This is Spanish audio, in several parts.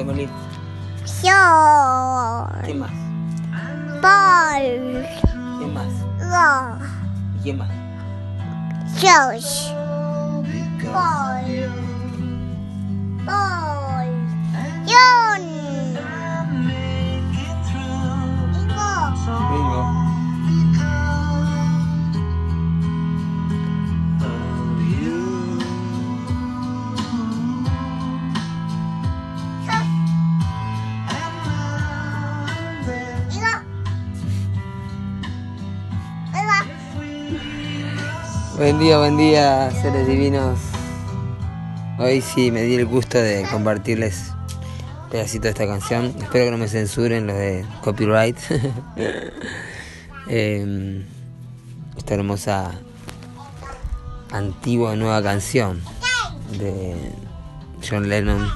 Yo. ¿Quién más? Paul. ¿Quién más? Lo. ¿Y quién más? Josh. Paul. Paul. Buen día, buen día, seres divinos. Hoy sí me di el gusto de compartirles un pedacito de esta canción. Espero que no me censuren los de copyright. Em, esta hermosa antigua nueva canción de John Lennon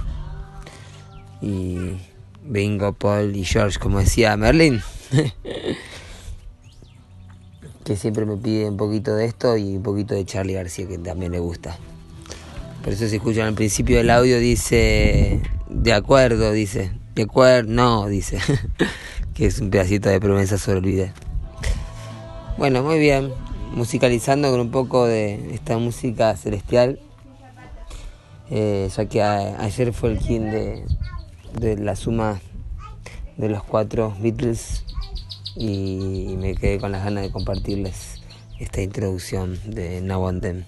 y Bingo, Paul y George, como decía Merlin. que siempre me pide un poquito de esto y un poquito de Charlie García, que también le gusta. Por eso si escuchan al principio del audio dice, de acuerdo, dice, de acuerdo, no, dice, que es un pedacito de promesa sobre el video. Bueno, muy bien, musicalizando con un poco de esta música celestial, eh, ya que ayer fue el king de, de la suma de los cuatro Beatles y me quedé con las ganas de compartirles esta introducción de Then.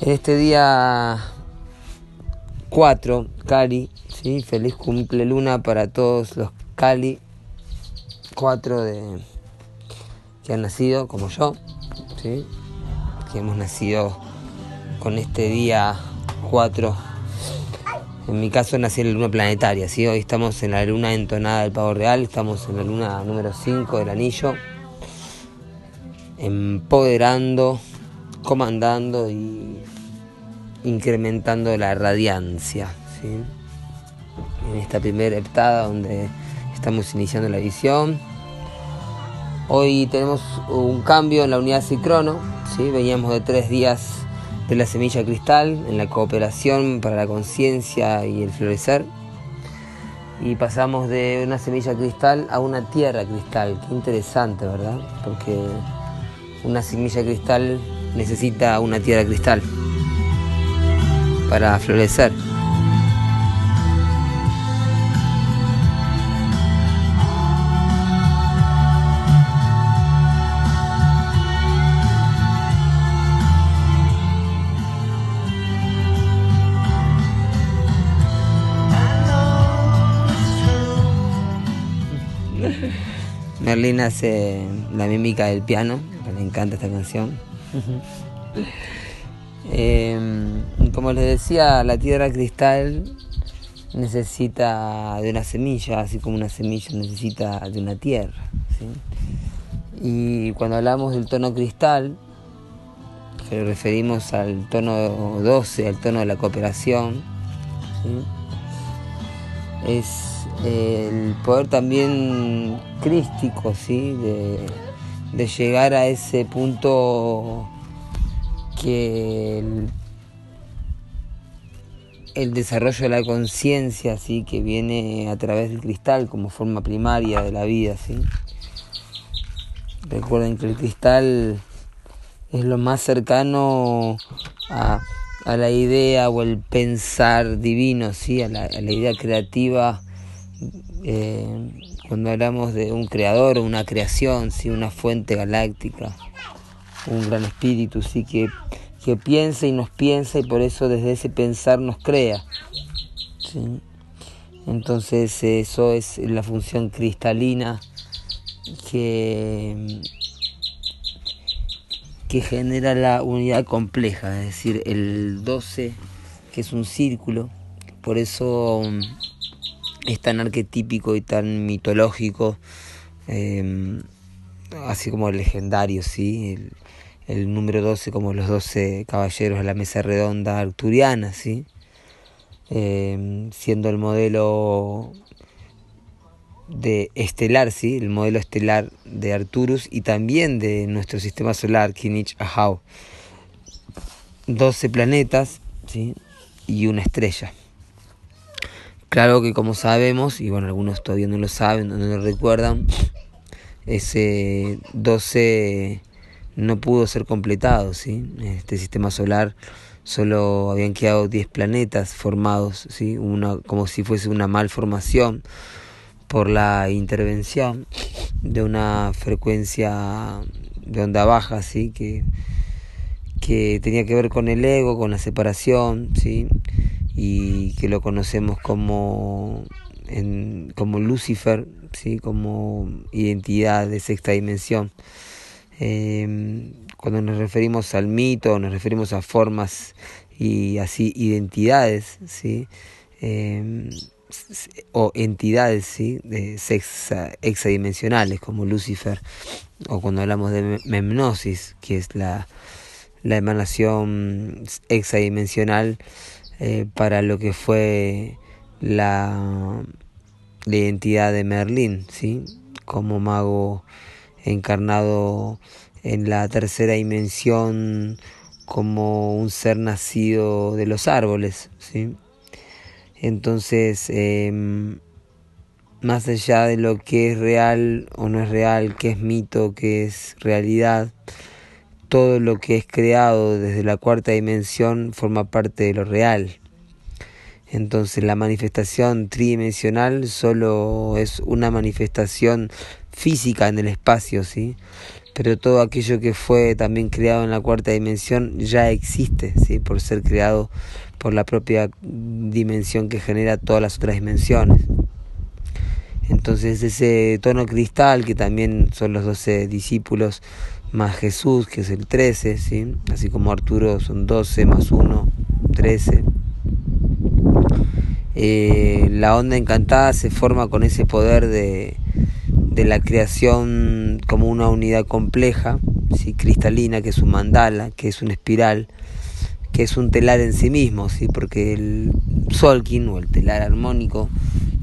En este día 4, Cali, ¿sí? feliz cumple luna para todos los Cali 4 de, que han nacido como yo, ¿sí? que hemos nacido con este día 4 en mi caso nací en la luna planetaria, ¿sí? hoy estamos en la luna entonada del pavo real, estamos en la luna número 5 del anillo, empoderando, comandando y incrementando la radiancia. En esta primera heptada donde estamos iniciando la visión. Hoy tenemos un cambio en la unidad Cicrono, ¿sí? veníamos de tres días de la semilla cristal en la cooperación para la conciencia y el florecer. Y pasamos de una semilla cristal a una tierra cristal. Qué interesante, ¿verdad? Porque una semilla cristal necesita una tierra cristal para florecer. Merlin hace la mímica del piano, le encanta esta canción. Eh, como les decía, la tierra cristal necesita de una semilla, así como una semilla necesita de una tierra. ¿sí? Y cuando hablamos del tono cristal, que referimos al tono 12, al tono de la cooperación, ¿sí? Es el poder también crístico, ¿sí? de, de llegar a ese punto que el, desarrollo de la conciencia, ¿sí? que viene a través del cristal como forma primaria de la vida. ¿sí? Recuerden que el cristal es lo más cercano a, a la idea o el pensar divino, ¿sí? a, la, idea creativa. Eh, cuando hablamos de un creador o una creación, ¿sí? una fuente galáctica, un gran espíritu, ¿sí? que, que piensa y nos piensa y por eso desde ese pensar nos crea. Entonces eso es la función cristalina que, que genera la unidad compleja, es decir, el 12, que es un círculo, por eso um, es tan arquetípico y tan mitológico, eh, así como legendario, ¿sí? El, número 12 como los 12 caballeros de la mesa redonda arturiana, ¿sí? Eh, siendo el modelo de estelar, ¿sí? el modelo estelar de Arturus y también de nuestro sistema solar, Kinich Ahau. 12 planetas ¿sí? y una estrella. Claro que como sabemos, y bueno, algunos todavía no lo saben, no lo recuerdan, ese 12 no pudo ser completado, ¿sí? Este sistema solar solo habían quedado 10 planetas formados, ¿sí? Como si fuese una malformación por la intervención de una frecuencia de onda baja, ¿sí? Que, que tenía que ver con el ego, con la separación, ¿sí? y que lo conocemos como, como Lucifer, ¿sí? como identidad de sexta dimensión. Em, cuando nos referimos al mito, nos referimos a formas y así identidades, ¿sí? Em, o entidades ¿sí? de sexa, hexadimensionales como Lucifer, o cuando hablamos de memnosis, que es la, la emanación hexadimensional eh, para lo que fue la, la identidad de Merlín, ¿sí? como mago encarnado en la tercera dimensión como un ser nacido de los árboles. ¿sí? Entonces, em, más allá de lo que es real o no es real, que es mito, que es realidad, todo lo que es creado desde la cuarta dimensión forma parte de lo real. Entonces la manifestación tridimensional solo es una manifestación física en el espacio, ¿sí? Pero todo aquello que fue también creado en la cuarta dimensión ya existe, ¿sí? Por ser creado por la propia dimensión que genera todas las otras dimensiones. Entonces ese tono cristal, que también son los doce discípulos, más Jesús, que es el 13, ¿sí? así como Arturo son 12 más 1, 13. Eh, la onda encantada se forma con ese poder de, de la creación como una unidad compleja, ¿sí? cristalina, que es un mandala, que es una espiral, que es un telar en sí mismo, ¿sí? porque el Solkin o el telar armónico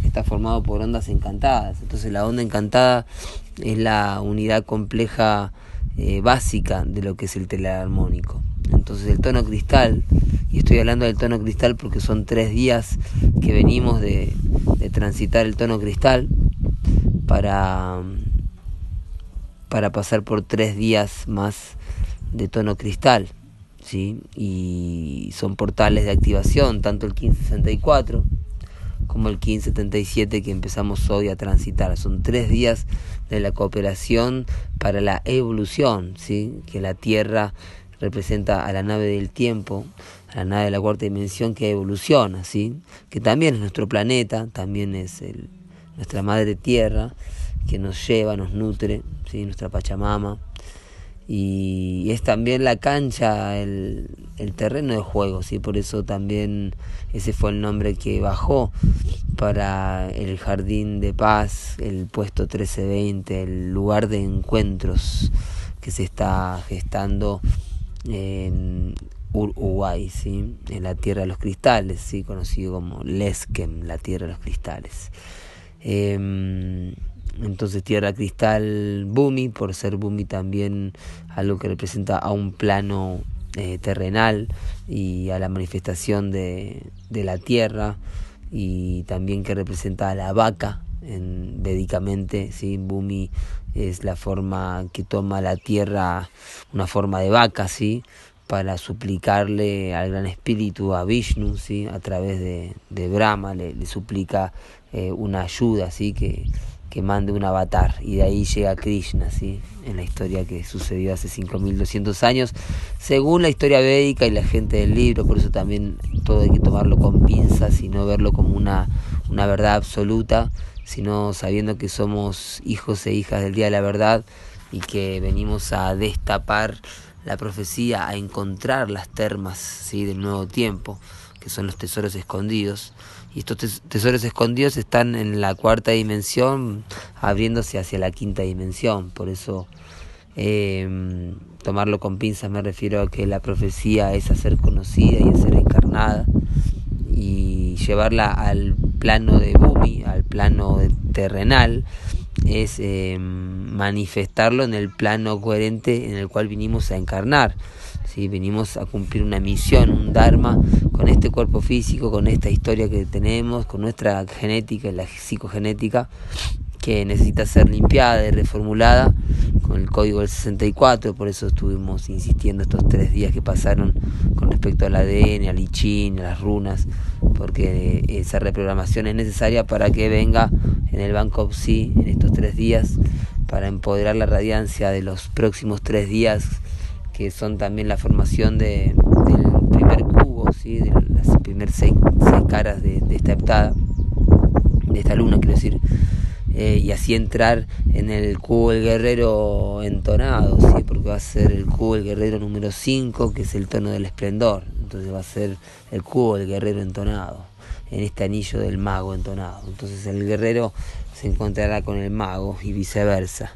está formado por ondas encantadas. Entonces la onda encantada es la unidad compleja eh, básica de lo que es el telar armónico. Entonces el tono cristal, y estoy hablando del tono cristal porque son tres días que venimos de, transitar el tono cristal para, para pasar por tres días más de tono cristal. ¿Sí? Y son portales de activación, tanto el 1564 como el 1577 que empezamos hoy a transitar. Son tres días de la cooperación para la evolución, ¿sí? que la Tierra representa a la nave del tiempo, a la nave de la cuarta dimensión que evoluciona, ¿sí? que también es nuestro planeta, también es el, nuestra madre Tierra, que nos lleva, nos nutre, ¿sí? nuestra Pachamama y es también la cancha, el, terreno de juego, ¿sí? por eso también ese fue el nombre que bajó para el jardín de paz, el puesto 1320, el lugar de encuentros que se está gestando en Uruguay, ¿sí? en la Tierra de los Cristales, ¿sí? conocido como Lesquem, la Tierra de los Cristales. Eh, entonces Tierra Cristal Bumi, por ser Bumi también algo que representa a un plano eh, terrenal y a la manifestación de, de, la tierra y también que representa a la vaca en, védicamente, ¿sí? Bumi es la forma que toma la tierra, una forma de vaca, ¿sí? para suplicarle al gran espíritu, a Vishnu, ¿sí? a través de, de Brahma, le, le suplica eh, una ayuda, ¿sí? que, que mande un avatar y de ahí llega Krishna, ¿sí? en la historia que sucedió hace 5200 años, según la historia védica y la gente del libro, por eso también todo hay que tomarlo con pinzas y no verlo como una, una verdad absoluta, sino sabiendo que somos hijos e hijas del día de la verdad y que venimos a destapar la profecía, a encontrar las termas ¿sí? del nuevo tiempo, que son los tesoros escondidos y estos tesoros escondidos están en la cuarta dimensión abriéndose hacia la quinta dimensión. Por eso eh, tomarlo con pinzas me refiero a que la profecía es a ser conocida y a ser encarnada y llevarla al plano de Bumi, al plano terrenal, es eh, manifestarlo en el plano coherente en el cual vinimos a encarnar. ¿sí? Venimos a cumplir una misión, un dharma con este cuerpo físico, con esta historia que tenemos, con nuestra genética y la psicogenética, que necesita ser limpiada y reformulada con el código del 64, por eso estuvimos insistiendo estos tres días que pasaron con respecto al ADN, al ICHIN, a las runas, porque esa reprogramación es necesaria para que venga en el Banco Psi en estos tres días, para empoderar la radiancia de los próximos tres días, que son también la formación de, del primer de las primeras seis, caras de, de esta heptada, de esta luna, quiero decir eh, y así entrar en el cubo del guerrero entonado, ¿sí? porque va a ser el cubo del guerrero número 5, que es el tono del esplendor, entonces va a ser el cubo del guerrero entonado, en este anillo del mago entonado. Entonces el guerrero se encontrará con el mago y viceversa.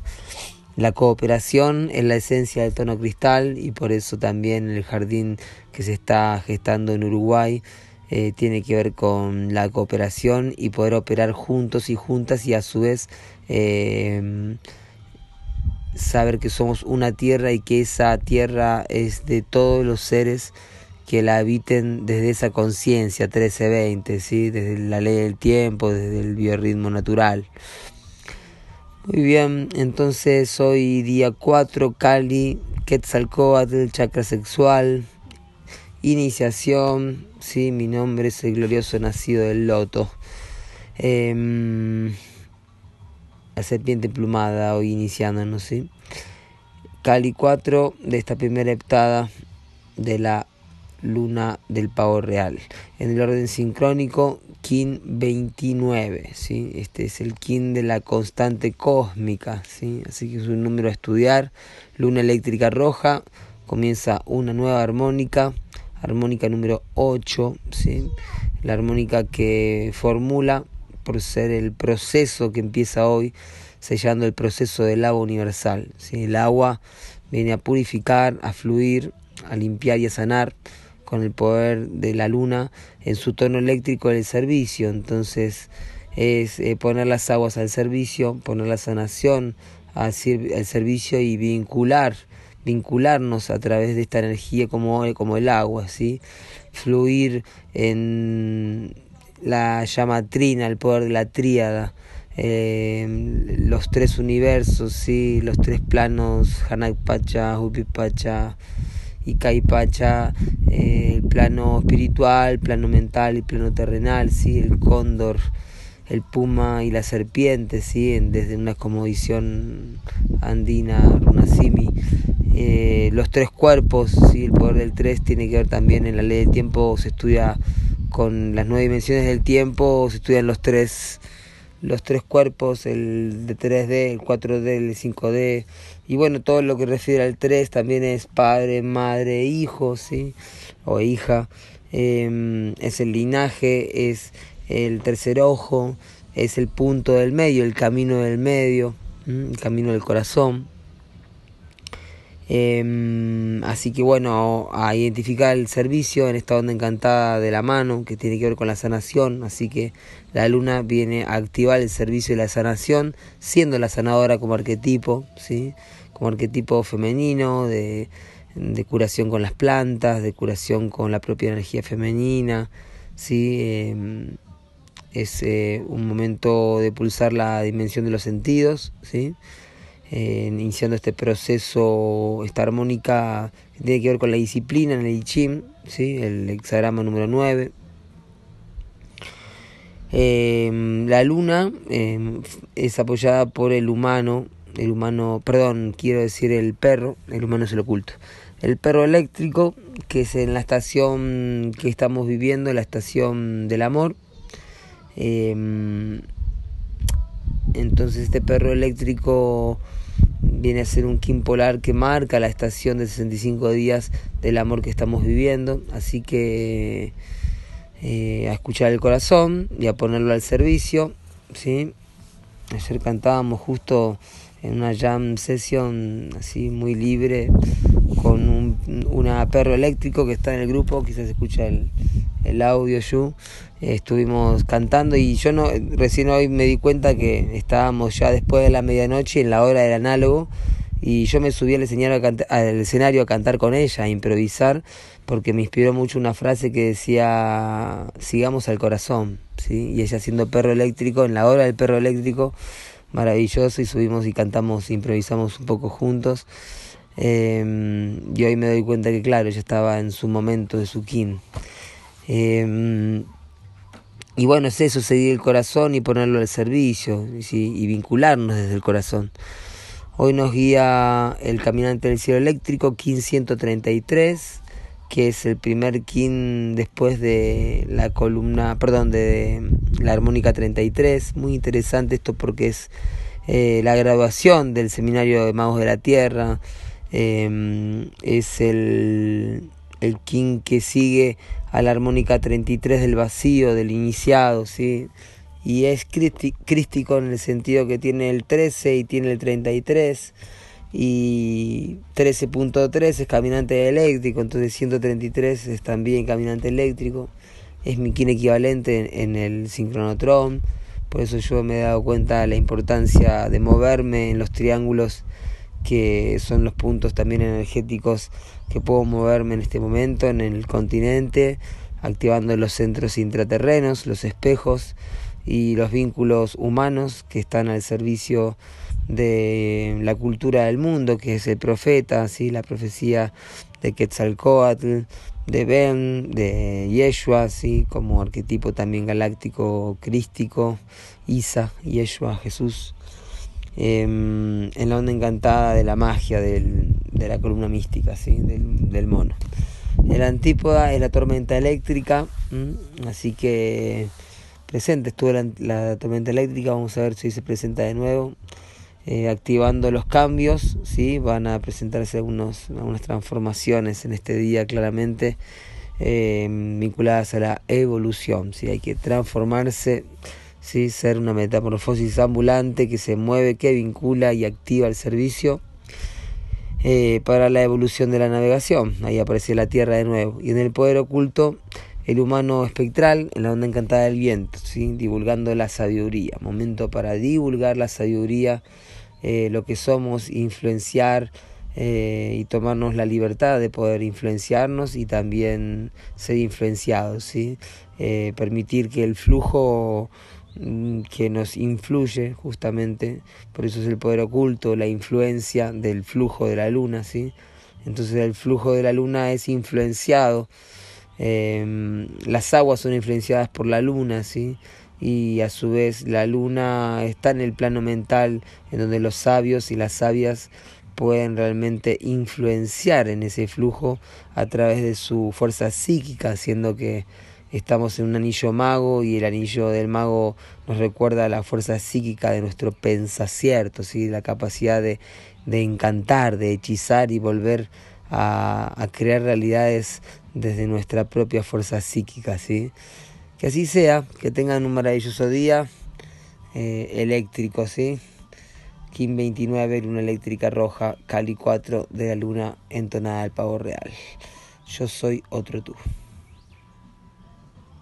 La cooperación es la esencia del tono cristal y por eso también el jardín que se está gestando en Uruguay eh, tiene que ver con la cooperación y poder operar juntos y juntas y a su vez eh, saber que somos una tierra y que esa tierra es de todos los seres que la habiten desde esa conciencia 1320, ¿sí? desde la ley del tiempo, desde el biorritmo natural. Muy bien, entonces hoy día 4, Cali, Quetzalcoatl, chakra sexual, iniciación, sí, mi nombre es el glorioso nacido del loto. Em, la serpiente plumada hoy iniciándonos, ¿sí? Cali 4 de esta primera heptada de la luna del pavo real. En el orden sincrónico, Kin 29, ¿sí? Este es el Kin de la constante cósmica, ¿sí? Así que es un número a estudiar. Luna eléctrica roja, comienza una nueva armónica armónica número 8, ¿sí? la armónica que formula por ser el proceso que empieza hoy, sellando el proceso del agua universal. ¿sí? El agua viene a purificar, a fluir, a limpiar y a sanar con el poder de la luna en su tono eléctrico del servicio. Entonces es eh, poner las aguas al servicio, poner la sanación al servicio y vincular vincularnos a través de esta energía como, como el agua, ¿sí? fluir en la llamatrina, el poder de la tríada, eh, los tres universos, ¿sí? los tres planos, Hanakpacha, Hupipacha y Kaipacha, eh, el plano espiritual, plano mental y plano terrenal, ¿sí? el cóndor, el puma y la serpiente, ¿sí? desde una comodición andina, runasimi, eh, los tres cuerpos, ¿sí? el poder del tres tiene que ver también en la ley del tiempo, se estudia con las nueve dimensiones del tiempo, se estudian los tres, los tres cuerpos, el de 3D, el 4D, el 5D, y bueno, todo lo que refiere al 3 también es padre, madre, hijo, ¿sí? o hija, em, es el linaje, es el tercer ojo, es el punto del medio, el camino del medio, el camino del corazón. Em, así que bueno, a identificar el servicio en esta onda encantada de la mano que tiene que ver con la sanación. Así que la luna viene a activar el servicio de la sanación, siendo la sanadora como arquetipo, ¿sí? como arquetipo femenino de, de curación con las plantas, de curación con la propia energía femenina. ¿sí? Em, es eh, un momento de pulsar la dimensión de los sentidos. ¿sí? Iniciando este proceso, esta armónica que tiene que ver con la disciplina en el I Ching, ¿sí? el hexagrama número 9. Eh, la luna eh, es apoyada por el humano, el humano, perdón, quiero decir el perro, el humano es el oculto. El perro eléctrico, que es en la estación que estamos viviendo, la estación del amor. Eh, entonces este perro eléctrico viene a ser un Kim polar que marca la estación de 65 días del amor que estamos viviendo. Así que eh, a escuchar el corazón y a ponerlo al servicio. ¿sí? Ayer cantábamos justo en una jam session así muy libre con un una perro eléctrico que está en el grupo, quizás escucha el, el audio yo. estuvimos cantando y yo no recién hoy me di cuenta que estábamos ya después de la medianoche en la hora del análogo y yo me subí al escenario, a cantar, al escenario a cantar con ella, a improvisar, porque me inspiró mucho una frase que decía, sigamos al corazón, ¿sí? y ella siendo perro eléctrico, en la hora del perro eléctrico, maravilloso, y subimos y cantamos, improvisamos un poco juntos, eh, y hoy me doy cuenta que claro, ella estaba en su momento de su kin. Eh, y bueno, es eso, seguir el corazón y ponerlo al servicio y vincularnos desde el corazón. Hoy nos guía el caminante del cielo eléctrico, KIN 133, que es el primer KIN después de la columna, perdón, de la armónica 33. Muy interesante esto porque es eh, la graduación del seminario de Magos de la Tierra. Em, es el, el KIN que sigue a la armónica 33 del vacío, del iniciado, ¿sí? y es crístico en el sentido que tiene el 13 y tiene el 33 y 13.3 es caminante eléctrico, entonces 133 es también caminante eléctrico, es mi kin equivalente en, el sincronotron, por eso yo me he dado cuenta de la importancia de moverme en los triángulos que son los puntos también energéticos que puedo moverme en este momento en el continente, activando los centros intraterrenos, los espejos, y los vínculos humanos que están al servicio de la cultura del mundo, que es el profeta, ¿sí? la profecía de Quetzalcoatl, de Ben, de Yeshua, ¿sí? como arquetipo también galáctico crístico, Isa, Yeshua, Jesús, em, en la onda encantada de la magia del, de la columna mística, ¿sí? del, del mono. El antípoda es la tormenta eléctrica, así que presente. Estuvo la, tormenta eléctrica, vamos a ver si se presenta de nuevo. Eh, activando los cambios, ¿sí? van a presentarse algunos, algunas transformaciones en este día claramente eh, vinculadas a la evolución. ¿sí? Hay que transformarse, ¿sí? ser una metamorfosis ambulante que se mueve, que vincula y activa el servicio. Eh, para la evolución de la navegación. Ahí aparece la Tierra de nuevo. Y en el poder oculto el humano espectral en la onda encantada del viento, ¿sí? divulgando la sabiduría. Momento para divulgar la sabiduría, eh, lo que somos, influenciar eh, y tomarnos la libertad de poder influenciarnos y también ser influenciados. ¿sí? Permitir que el flujo que nos influye justamente, por eso es el poder oculto, la influencia del flujo de la luna, ¿sí? Entonces el flujo de la luna es influenciado Em, las aguas son influenciadas por la luna, ¿sí? Y a su vez la luna está en el plano mental en donde los sabios y las sabias pueden realmente influenciar en ese flujo a través de su fuerza psíquica, haciendo que estamos en un anillo mago y el anillo del mago nos recuerda la fuerza psíquica de nuestro pensacierto, ¿sí? la capacidad de, de encantar, de hechizar y volver a, a crear realidades desde nuestra propia fuerza psíquica, ¿sí? Que así sea, que tengan un maravilloso día eh, eléctrico, ¿sí? Kim 29, luna eléctrica roja, Cali 4 de la luna entonada al pavo real. Yo soy otro tú.